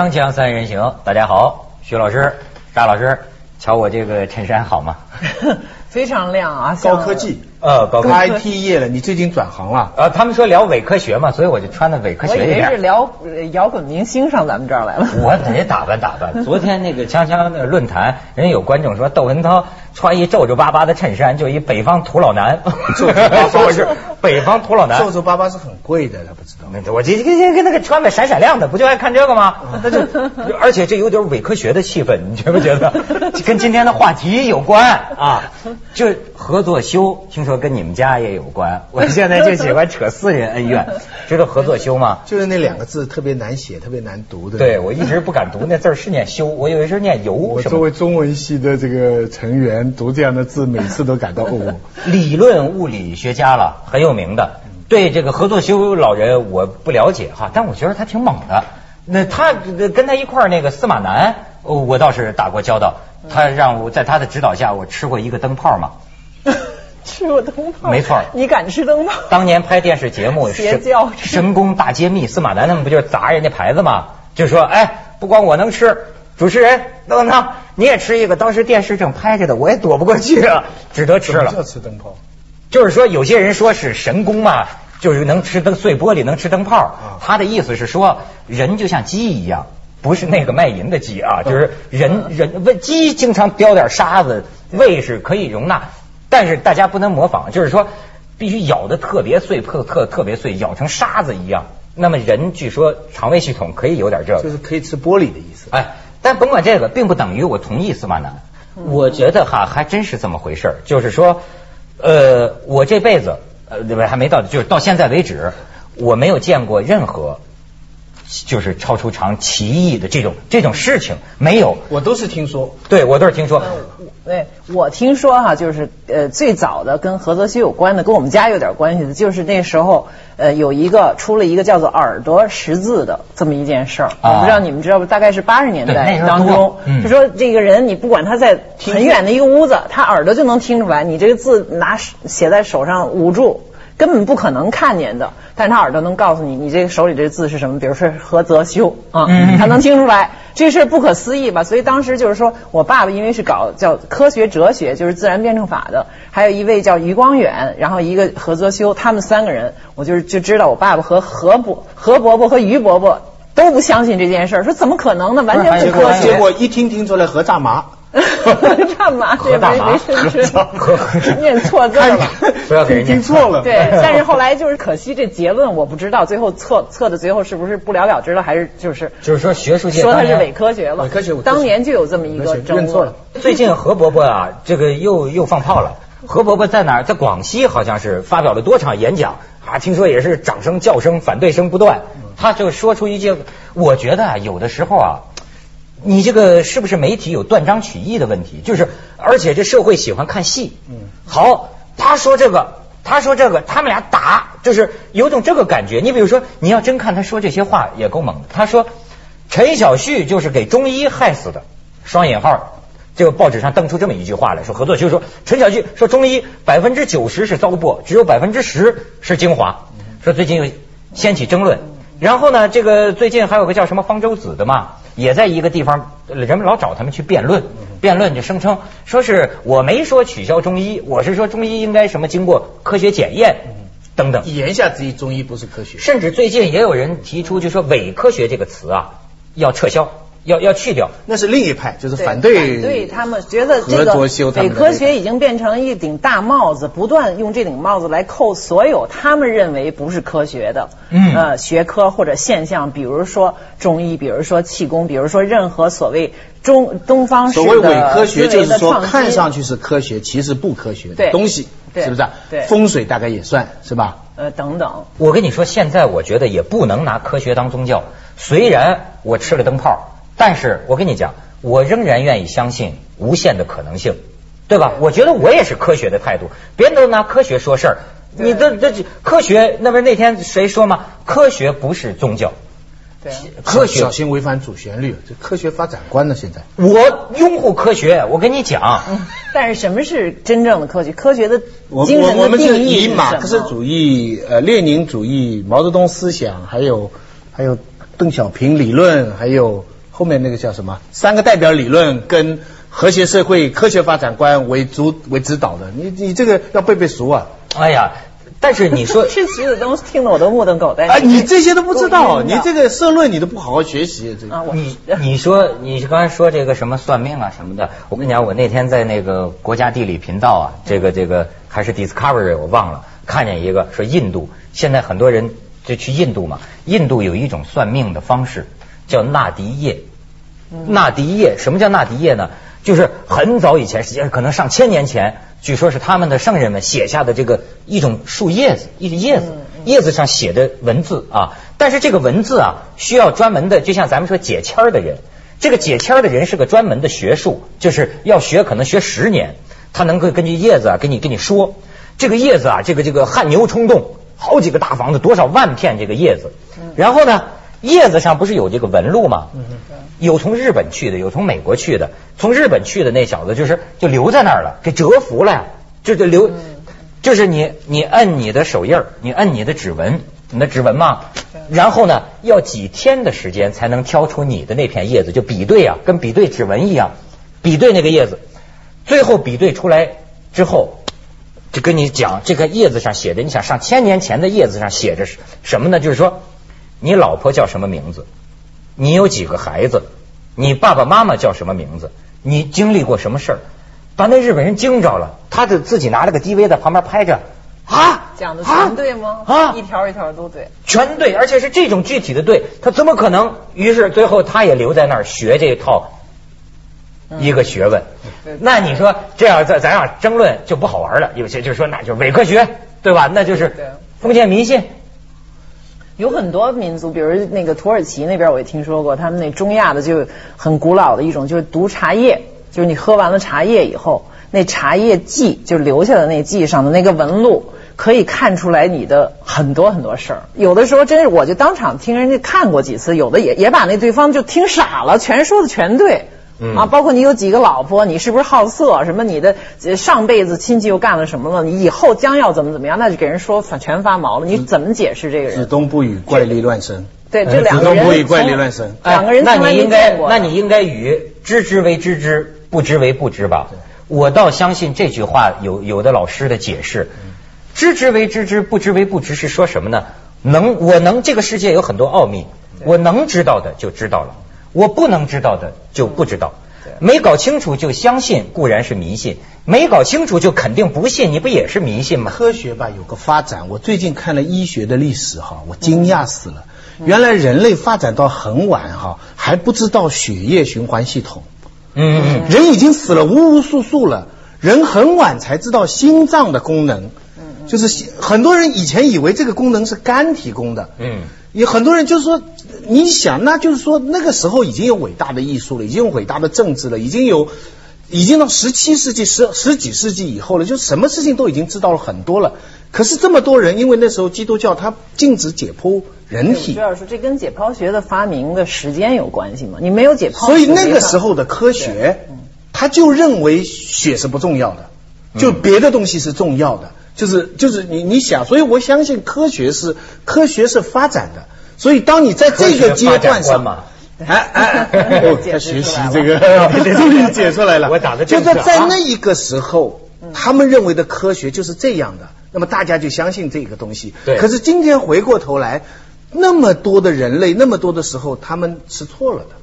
锵锵三人行，大家好，徐老师、沙老师，瞧我这个衬衫好吗？非常亮啊，高科技。呃，高科技 IT 业了，你最近转行了？呃，他们说聊伪科学嘛，所以我就穿的伪科学一点。我以为是聊呃摇滚明星上咱们这儿来了。我得打扮打扮。昨天那个锵锵那个论坛，人家有观众说窦文涛穿一皱皱巴巴的衬衫，就一北方土老男。皱皱巴巴是 北方土老男。皱皱巴巴是很贵的，他不知道。那我这这这跟那个穿的闪闪亮的，不就爱看这个吗？那就，而且这有点伪科学的气氛，你觉不觉得？跟今天的话题有关啊，就合作修，听说跟你们家也有关。我现在就喜欢扯私人恩怨，知道合作修吗？就是那两个字特别难写，特别难读的。对，我一直不敢读那字是念修，我以为是念油我。作为中文系的这个成员，读这样的字，每次都感到哦。理论物理学家了，很有名的。对这个合作修老人我不了解哈，但我觉得他挺猛的。那他跟他一块儿那个司马南，哦我倒是打过交道。他让我在他的指导下，我吃过一个灯泡嘛。吃过灯泡？没错你敢吃灯泡？当年拍电视节目邪教神神功大揭秘，司马南他们不就是砸人家牌子吗？就说哎，不光我能吃，主持人窦文涛你也吃一个。当时电视正拍着的，我也躲不过去啊，只得吃了。什么叫吃灯泡？就是说，有些人说是神功嘛，就是能吃灯碎玻璃，能吃灯泡。他的意思是说，人就像鸡一样，不是那个卖淫的鸡啊，就是人 人胃鸡经常叼点沙子，胃是可以容纳，但是大家不能模仿，就是说必须咬的特别碎，特特特别碎，咬成沙子一样。那么人据说肠胃系统可以有点这个，就是可以吃玻璃的意思。哎，但甭管这个，并不等于我同意司马南。我觉得哈，还真是这么回事儿。就是说，呃，我这辈子，呃，对吧？还没到，就是到现在为止，我没有见过任何就是超出常奇异的这种这种事情，没有。我都是听说。对我都是听说。对，我听说哈，就是呃，最早的跟何泽熙有关的，跟我们家有点关系的，就是那时候呃有一个出了一个叫做耳朵识字的这么一件事儿，啊我不知道你们知道不？大概是八十年代当中嗯，就说这个人你不管他在很远的一个屋子，他耳朵就能听出来，你这个字拿写在手上捂住。根本不可能看见的，但是他耳朵能告诉你，你这个手里这字是什么，比如说何泽修啊，嗯他能听出来，这事儿不可思议吧？所以当时就是说我爸爸因为是搞叫科学哲学，就是自然辩证法的，还有一位叫余光远，然后一个何泽修，他们三个人，我就是就知道我爸爸和何伯何伯伯和余伯伯都不相信这件事儿，说怎么可能呢？完全不科学。结果一听听出来何大麻。干嘛？何大麻没没吃 念错字了。不要给人念听错了。对，但是后来就是可惜这结论我不知道，最后测测的最后是不是不了了之了，还是就是就是说学术界说他是伪科学了。伪科学伪科学当年就有这么一个争论认错了。。最近何伯伯啊，这个又又放炮了。何伯伯在哪儿？在广西好像是发表了多场演讲啊，听说也是掌声、叫声、反对声不断。他就说出一句，我觉得啊，有的时候啊，你这个是不是媒体有断章取义的问题？就是，而且这社会喜欢看戏。嗯好，他说这个，他说这个，他们俩打，就是有种这个感觉。你比如说，你要真看他说这些话也够猛的。他说陈小旭就是给中医害死的，双引号。这个报纸上登出这么一句话来说，合作就说陈小旭说中医百分之九十是糟粕，只有百分之十是精华。说最近又掀起争论，然后呢，这个最近还有个叫什么方舟子的嘛，也在一个地方，人们老找他们去辩论，辩论就声称说是我没说取消中医，我是说中医应该什么经过科学检验等等。言下之意，中医不是科学。甚至最近也有人提出，就说伪科学这个词啊要撤销，要要去掉。那是另一派，就是反对反对他们觉得这合个作修的伪科学已经变成一顶大帽子，不断用这顶帽子来扣所有他们认为不是科学的，嗯呃，学科或者现象，比如说中医，比如说气功，比如说任何所谓中东方式所谓伪科学，就是说看上去是科学，其实不科学的对东西，对是不是啊？对风水大概也算是吧？呃等等，我跟你说，现在我觉得也不能拿科学当宗教。虽然我吃了灯泡，但是我跟你讲，我仍然愿意相信无限的可能性，对吧？我觉得我也是科学的态度，别人都拿科学说事儿。你这这科学，那不是那天谁说吗？科学不是宗教，对。科学小心违反主旋律，这科学发展观呢？现在我拥护科学，我跟你讲，但是什么是真正的科学？科学的我精神我我们是的定义以马克思，主义、呃列宁主义、毛泽东思想，还有还有邓小平理论，还有后面那个叫什么三个代表理论跟和谐社会科学发展观为主为指导的。你你这个要背背熟啊！哎呀，但是你说 这徐子东听得我都目瞪口呆。哎，你这些都不知道，你这个社论你都不好好学习。这啊，我你 你说你刚才说这个什么算命啊什么的，我跟你讲，我那天在那个国家地理频道啊，这个这个还是 Discovery 我忘了，看见一个说印度现在很多人就去印度嘛，印度有一种算命的方式叫纳迪叶。纳迪叶，什么叫纳迪叶呢？就是很早以前，实际上可能上千年前，据说是他们的圣人们写下的这个一种树叶子，一种叶子，叶子上写的文字啊。但是这个文字啊，需要专门的，就像咱们说解签儿的人，这个解签儿的人是个专门的学术，就是要学，可能学十年，他能够根据叶子啊，给你给你说。这个叶子啊，这个这个汗牛充栋，好几个大房子，多少万片这个叶子，然后呢，叶子上不是有这个纹路吗？有从日本去的，有从美国去的。从日本去的那小子就是就留在那儿了，给折服了呀，就就留，就是你你摁你的手印儿，你摁你的指纹，你的指纹嘛，然后呢要几天的时间才能挑出你的那片叶子，就比对啊，跟比对指纹一样，比对那个叶子，最后比对出来之后。就跟你讲，这个叶子上写的，你想上千年前的叶子上写着什么呢？就是说，你老婆叫什么名字？你有几个孩子？你爸爸妈妈叫什么名字？你经历过什么事儿？把那日本人惊着了，他就自己拿了个 DV 在旁边拍着啊，讲的啊全对吗？啊一条一条都对。全对，而且是这种具体的对，他怎么可能？于是最后他也留在那儿学这套一个学问。对那你说这样咱咱俩争论就不好玩了，有些就说那就是伪科学，对吧？那就是封建迷信。有很多民族，比如那个土耳其那边，我也听说过，他们那中亚的就很古老的一种，就是毒茶叶，就是你喝完了茶叶以后，那茶叶迹就留下的那迹上的那个纹路，可以看出来你的很多很多事儿。有的时候真是，我就当场听人家看过几次，有的也也把那对方就听傻了，全说的全对。嗯啊，包括你有几个老婆，你是不是好色？什么你的呃上辈子亲戚又干了什么了？你以后将要怎么怎么样？那就给人说反全发毛了。你怎么解释这个人？子东不语怪力乱神。对，这两个人子东不语怪力乱神。两个人哎那从来没你应该见，过那你应该与知之为知之，不知为不知吧？我倒相信这句话有有的老师的解释，知之为知之，不知为不知是说什么呢？能我能这个世界有很多奥秘，我能知道的就知道了，我不能知道的就不知道。没搞清楚就相信固然是迷信，没搞清楚就肯定不信，你不也是迷信吗？科学吧有个发展，我最近看了医学的历史哈，我惊讶死了。原来人类发展到很晚哈，还不知道血液循环系统。嗯嗯人已经死了无无数数了，人很晚才知道心脏的功能。就是很多人以前以为这个功能是肝提供的。嗯有很多人就是说，你想，那就是说那个时候已经有伟大的艺术了，已经有伟大的政治了，已经有，已经到十七世纪、十十几世纪以后了，就什么事情都已经知道了很多了。可是这么多人，因为那时候基督教它禁止解剖人体朱，老师，这跟解剖学的发明的时间有关系吗？你没有解剖，所以那个时候的科学，他就认为血是不重要的，就别的东西是重要的，就是就是你你想，所以我相信科学是科学是发展的，所以当你在这个阶段科学发展观上嘛。哎哎，哎哦解他学习这个，终于解出来了。我打的就正是啊是在那一个时候，他们认为的科学就是这样的，那么大家就相信这个东西。对可是今天回过头来，那么多的人类，那么多的时候，他们是错了的。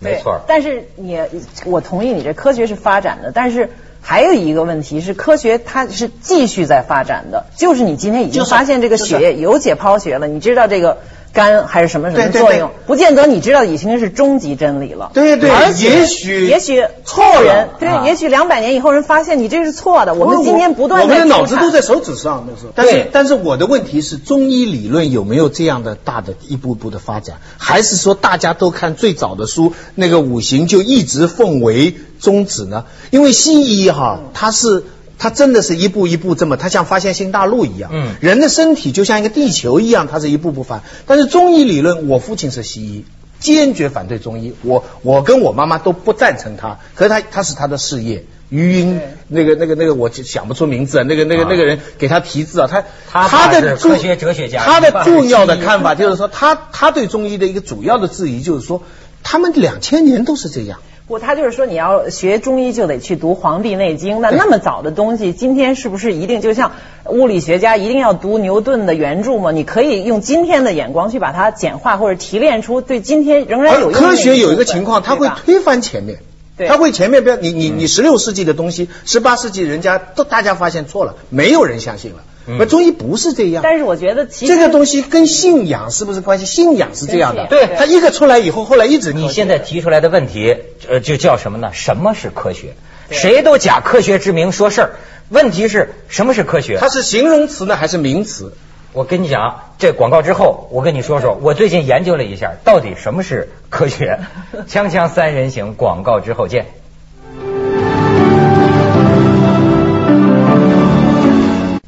没错。但是你，我同意你这科学是发展的，但是还有一个问题是，科学它是继续在发展的。就是你今天已经就发现这个血液有解剖学了，你知道这个肝还是什么什么作用对，不见得你知道已经是终极真理了。对对而且也许也许错人对啊，也许两百年以后人发现你这是错的。我们今天不断我们的脑子都在手指上那时候。但是对但是我的问题是，中医理论有没有这样的大的一步步的发展？还是说大家都看最早的书，那个五行就一直奉为宗旨呢？因为西医哈，它是。它真的是一步一步这么，它像发现新大陆一样。嗯人的身体就像一个地球一样，它是一步步发。但是中医理论，我父亲是西医，坚决反对中医。我我跟我妈妈都不赞成他，可是他他是他的事业，余英那个那个那个我就想不出名字，那个那个啊那个人给他题字啊，他他的重科学哲学家他的重要的看法就是说，他他对中医的一个主要的质疑就是说，他们两千年都是这样。不，他就是说你要学中医就得去读《黄帝内经》，那那么早的东西，今天是不是一定就像物理学家一定要读牛顿的原著吗？你可以用今天的眼光去把它简化或者提炼出对今天仍然有科学有一个情况，它会推翻前面。对它会前面不要你你你十六世纪的东西，十八世纪人家都大家发现错了，没有人相信了。那中医不是这样。但是我觉得其实这个东西跟信仰是不是关系？信仰是这样的，跟信仰它一个出来以后，后来一直你现在提出来的问题，呃，就叫什么呢？什么是科学？谁都假科学之名说事儿。问题是什么是科学？它是形容词呢还是名词？我跟你讲，这广告之后，我跟你说说，我最近研究了一下，到底什么是科学。锵锵三人行，广告之后见。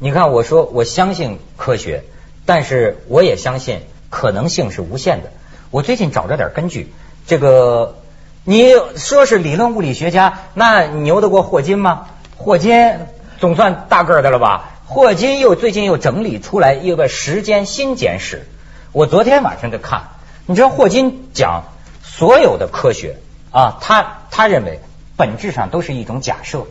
你看，我说我相信科学，但是我也相信可能性是无限的。我最近找着点根据，这个你说是理论物理学家，那牛得过霍金吗？霍金总算大个儿的了吧？霍金又最近又整理出来一个时间新简史，我昨天晚上就看，你知道霍金讲所有的科学啊，他他认为本质上都是一种假设，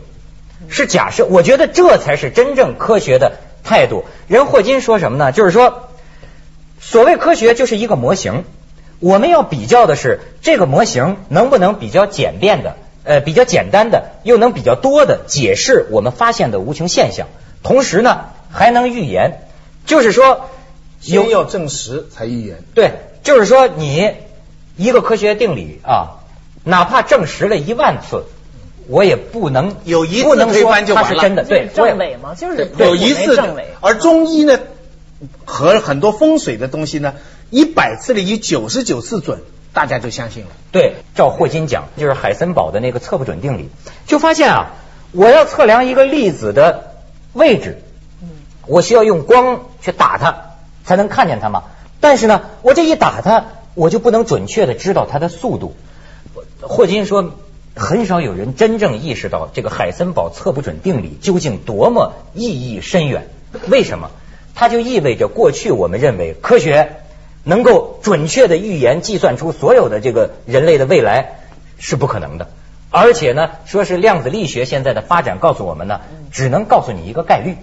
是假设。我觉得这才是真正科学的态度。人霍金说什么呢？就是说，所谓科学就是一个模型，我们要比较的是这个模型能不能比较简便的，呃，比较简单的，又能比较多的解释我们发现的无穷现象，同时呢还能预言。就是说，先要证实才预言。对，就是说你一个科学定理啊，哪怕证实了一万次，我也不能有一次不能推说翻就完是真的。对，政委嘛，就是有一次没政委，而中医呢和很多风水的东西呢，一百次里有九十九次准，大家就相信了。对，照霍金讲，就是海森堡的那个测不准定理，就发现啊，我要测量一个粒子的位置，我需要用光去打它才能看见它嘛。但是呢，我这一打它，我就不能准确的知道它的速度。霍金说，很少有人真正意识到这个海森堡测不准定理究竟多么意义深远。为什么？它就意味着过去我们认为科学能够准确的预言、计算出所有的这个人类的未来是不可能的。而且呢，说是量子力学现在的发展告诉我们呢，只能告诉你一个概率。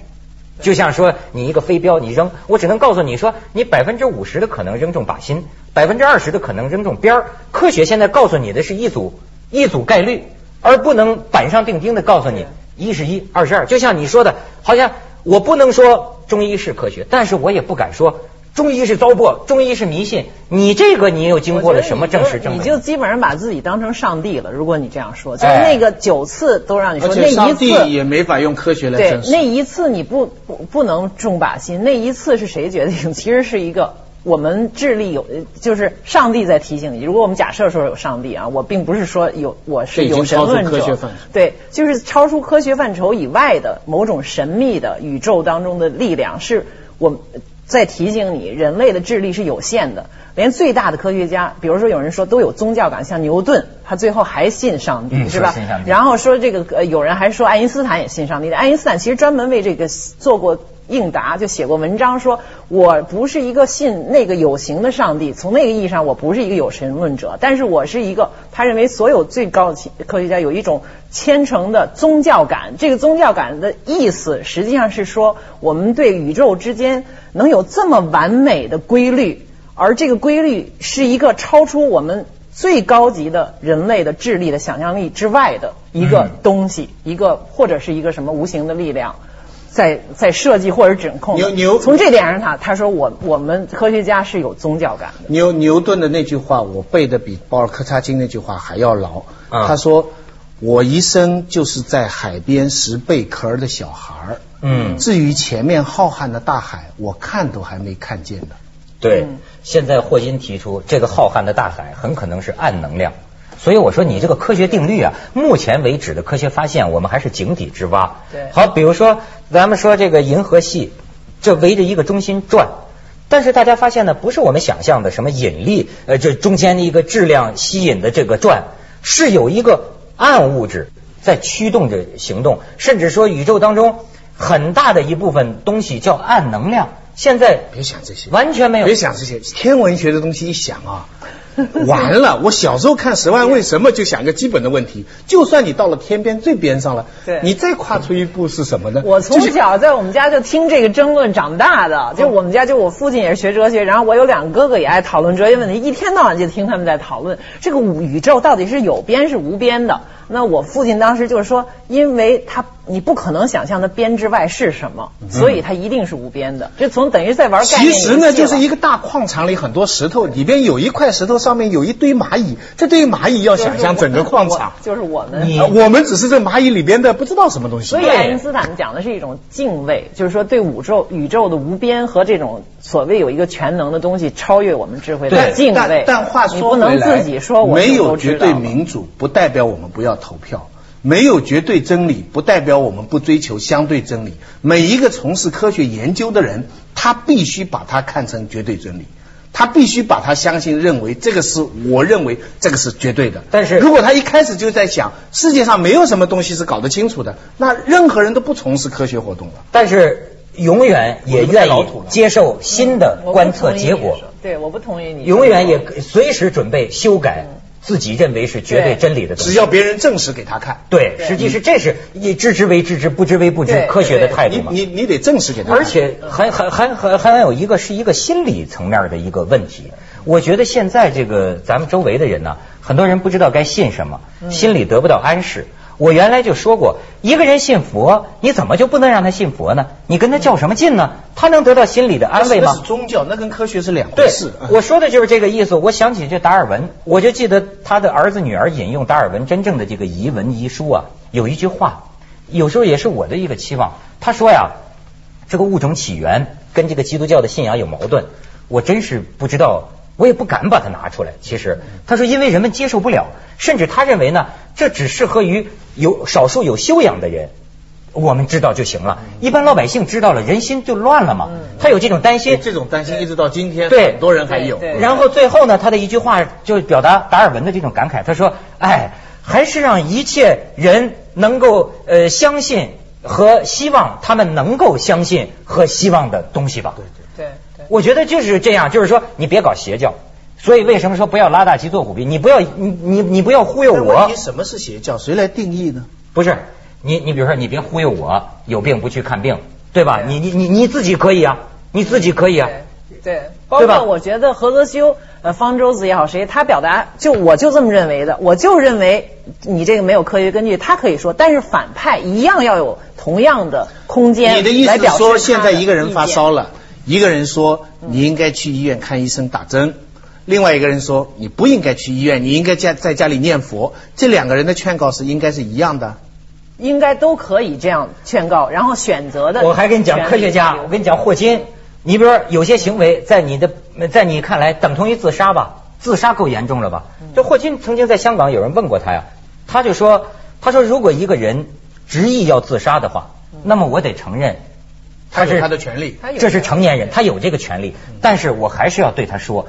就像说你一个飞镖你扔，我只能告诉你说你百分之五十的可能扔中靶心，百分之二十的可能扔中边儿。科学现在告诉你的是一组一组概率，而不能板上钉钉的告诉你一是一，二是二。就像你说的，好像我不能说中医是科学，但是我也不敢说中医是糟粕，中医是迷信。你这个你又经过了什么证实证你？就基本上把自己当成上帝了。如果你这样说，就是哎那个九次都让你说，而那一且上帝次也没法用科学来证，实。那一次你不不不能重靶心，那一次是谁决定？其实是一个我们智力有，就是上帝在提醒你。如果我们假设说有上帝啊，我并不是说有我是有神论者，对，就是超出科学范畴以外的某种神秘的宇宙当中的力量，是我们在提醒你，人类的智力是有限的。连最大的科学家，比如说有人说都有宗教感，像牛顿，他最后还信上帝，嗯是吧然后说这个呃，有人还说爱因斯坦也信上帝的。爱因斯坦其实专门为这个做过应答，就写过文章说，我不是一个信那个有形的上帝，从那个意义上我不是一个有神论者，但是我是一个他认为所有最高的科学家有一种虔诚的宗教感。这个宗教感的意思实际上是说，我们对宇宙之间能有这么完美的规律。而这个规律是一个超出我们最高级的人类的智力的想象力之外的一个东西，一个或者是一个什么无形的力量，在在设计或者指控。牛牛从这点上他他说我我们科学家是有宗教感的。牛牛顿的那句话，我背的比保尔柯察金那句话还要牢。嗯他说：“我一生就是在海边拾贝壳的小孩儿。嗯至于前面浩瀚的大海，我看都还没看见呢。对嗯，现在霍金提出这个浩瀚的大海很可能是暗能量，所以我说你这个科学定律啊，目前为止的科学发现，我们还是井底之蛙。对好，比如说咱们说这个银河系，这围着一个中心转。但是大家发现呢，不是我们想象的什么引力，呃，这中间的一个质量吸引的这个转，是有一个暗物质在驱动着行动，甚至说宇宙当中很大的一部分东西叫暗能量，现在别想这些，完全没有别。想这些天文学的东西，一想啊，完了。我小时候看《十万为什么》就想个基本的问题，就算你到了天边最边上了，对你再跨出一步是什么呢？我从小在我们家就听这个争论长大的，就我们家就我父亲也是学哲学，然后我有两个哥哥也爱讨论哲学问题，一天到晚就听他们在讨论这个宇宙到底是有边是无边的。那我父亲当时就是说，因为他你不可能想象的边之外是什么，所以它一定是无边的。就从等于在玩概念其实呢，就是一个大矿场里很多石头，里边有一块石头，上面有一堆蚂蚁。这堆蚂蚁要想象整个矿场，就是我们。我们只是这蚂蚁里边的不知道什么东西。所以爱因斯坦讲的是一种敬畏，就是说对宇宙宇宙的无边和这种所谓有一个全能的东西超越我们智慧的但敬畏。但但话你不能说回来，自己说我没有绝对民主，不代表我们不要投票。没有绝对真理，不代表我们不追求相对真理。每一个从事科学研究的人，他必须把它看成绝对真理，他必须把它相信、认为这个是我认为这个是绝对的。但是如果他一开始就在想世界上没有什么东西是搞得清楚的，那任何人都不从事科学活动了。但是永远也愿意接受新的观测结果对，我不同意你。永远也随时准备修改自己认为是绝对对真理的东西。只要别人证实给他看，对，实际是这是以知之为知之，不知为不知科学的态度嘛。你你得证实给他看。而且还还还还还有一个是一个心理层面的一个问题。我觉得现在这个咱们周围的人呢，很多人不知道该信什么，心里得不到安适。我原来就说过，一个人信佛，你怎么就不能让他信佛呢？你跟他较什么劲呢？他能得到心理的安慰吗？宗教，那跟科学是两回事。，嗯我说的就是这个意思。我想起这达尔文，我就记得他的儿子女儿引用达尔文真正的这个遗文遗书啊，有一句话，有时候也是我的一个期望。他说呀，这个物种起源跟这个基督教的信仰有矛盾，我真是不知道，我也不敢把它拿出来。其实他说，因为人们接受不了，甚至他认为呢，这只适合于有少数有修养的人。我们知道就行了，一般老百姓知道了，人心就乱了嘛。他有这种担心，这种担心一直到今天，对很多人还有。然后最后呢，他的一句话就表达达尔文的这种感慨，他说：“哎，还是让一切人能够呃相信和希望他们能够相信和希望的东西吧。”对对，对对。我觉得就是这样，就是说你别搞邪教。所以为什么说不要拉大旗做虎皮？你不要你你你不要忽悠我但问题，什么是邪教？谁来定义呢？不是你你比如说你别忽悠我，有病不去看病，对吧？你你你你自己可以啊，你自己可以啊。对，包括我觉得何泽修、呃方舟子也好，谁他表达就我就这么认为的，我就认为你这个没有科学根据，他可以说，但是反派一样要有同样的空间你的意思是说，现在一个人发烧了，了，一个人说你应该去医院看医生打针，另外一个人说你不应该去医院，你应该家在家里念佛。这两个人的劝告是应该是一样的。应该都可以这样劝告，然后选择的。我还跟你讲科学家，我跟你讲霍金，你比如说有些行为在你的在你看来等同于自杀吧，自杀够严重了吧？这霍金曾经在香港有人问过他呀，他就说，他说如果一个人执意要自杀的话，那么我得承认他是他的权利。这是成年人，他有这个权利，但是我还是要对他说，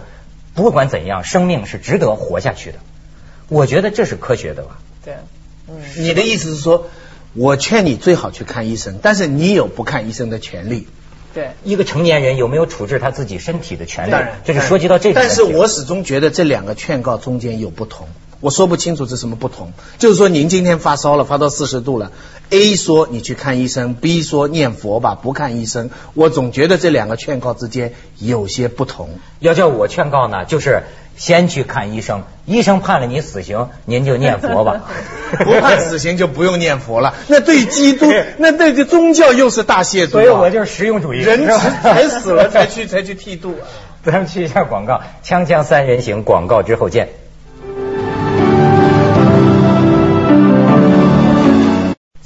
不管怎样，生命是值得活下去的。我觉得这是科学的吧？对，嗯，你的意思是说，我劝你最好去看医生，但是你有不看医生的权利。对。一个成年人有没有处置他自己身体的权利当然，，这是涉及到这个。但是我始终觉得这两个劝告中间有不同，我说不清楚这什么不同。就是说，您今天发烧了，发到四十度了，A 说你去看医生，B 说念佛吧，不看医生。我总觉得这两个劝告之间有些不同。要叫我劝告呢，就是先去看医生，医生判了你死刑，您就念佛吧。不判死刑就不用念佛了，那对基督，那对这宗教又是大亵渎、啊。所以我就是实用主义，人才死了才去才去剃度。咱们去一下广告，锵锵三人行，广告之后见。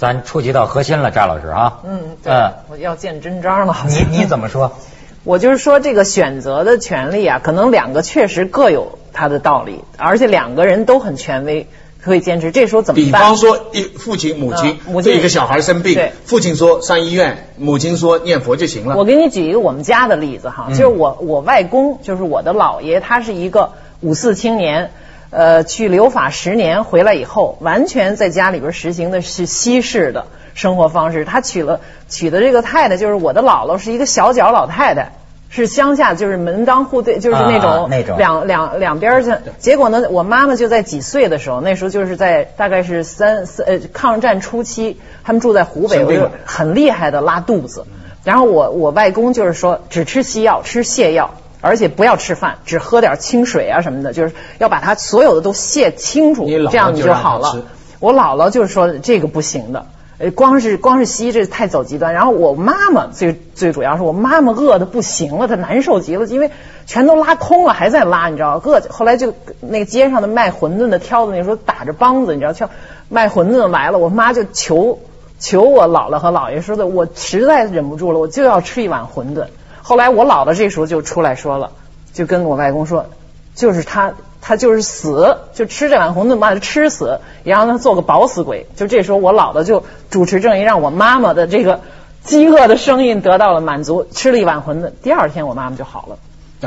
咱触及到核心了，扎老师啊。嗯，对，嗯我要见真章了。你你怎么说？我就是说，这个选择的权利啊，可能两个确实各有它的道理，而且两个人都很权威，可以坚持。这时候怎么办？比方说，一父亲、母亲嗯母亲对一个小孩生病，父亲说上医院，母亲说念佛就行了。我给你举一个我们家的例子哈，嗯就是我我外公，就是我的姥爷，他是一个五四青年，呃，去留法十年回来以后，完全在家里边实行的是西式的生活方式。他娶了娶的这个太太，就是我的姥姥，是一个小脚老太太，是乡下就是门当户对，就是那啊种那种两两两边儿去。结果呢，我妈妈就在几岁的时候，那时候就是在大概是三三呃抗战初期，他们住在湖北，我就很厉害的拉肚子。然后我我外公就是说只吃西药，吃泻药，而且不要吃饭，只喝点清水啊什么的，就是要把它所有的都泄清楚这样你就好了。我姥姥就是说这个不行的。呃，光是光是西医这太走极端，然后我妈妈最最主要是我妈妈饿的不行了，她难受极了，因为全都拉空了还在拉，你知道，饿后来就那个街上的卖馄饨的挑子那时候打着梆子，你知道，挑卖馄饨的来了，我妈就求求我姥姥和姥爷说的，我实在忍不住了，我就要吃一碗馄饨。后来我姥姥这时候就出来说了，就跟我外公说，就是他他就是死，就吃这碗馄饨把他吃死，也让他做个饱死鬼。就这时候我姥姥就主持正义，让我妈妈的这个饥饿的声音得到了满足，吃了一碗馄饨，第二天我妈妈就好了。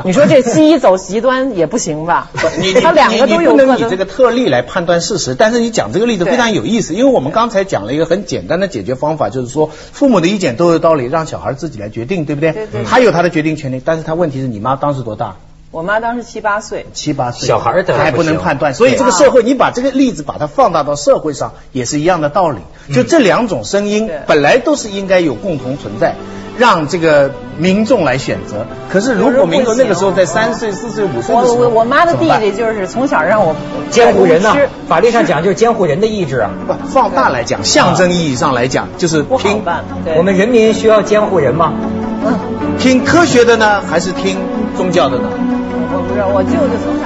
你说这西医走极端也不行吧？你他两个都有你不能以这个特例来判断事实，但是你讲这个例子非常有意思，因为我们刚才讲了一个很简单的解决方法，就是说父母的意见都有道理，让小孩自己来决定，对不对？对对他有他的决定权利，但是他问题是你妈当时多大？我妈当时七八岁，七八岁，小孩儿的还不能判断，所以这个社会，你把这个例子把它放大到社会上，也是一样的道理。就这两种声音本来都是应该有共同存在，让这个民众来选择。可是如果民众那个时候在三岁、四岁、五岁的时候，我我我妈的弟弟就是从小让我监护人呐、吃法律上讲就是监护人的意志啊。不 放大来讲，象征意义上来讲，就是听我们人民需要监护人吗？嗯，听科学的呢，还是听宗教的呢？我不知道，我舅舅从小。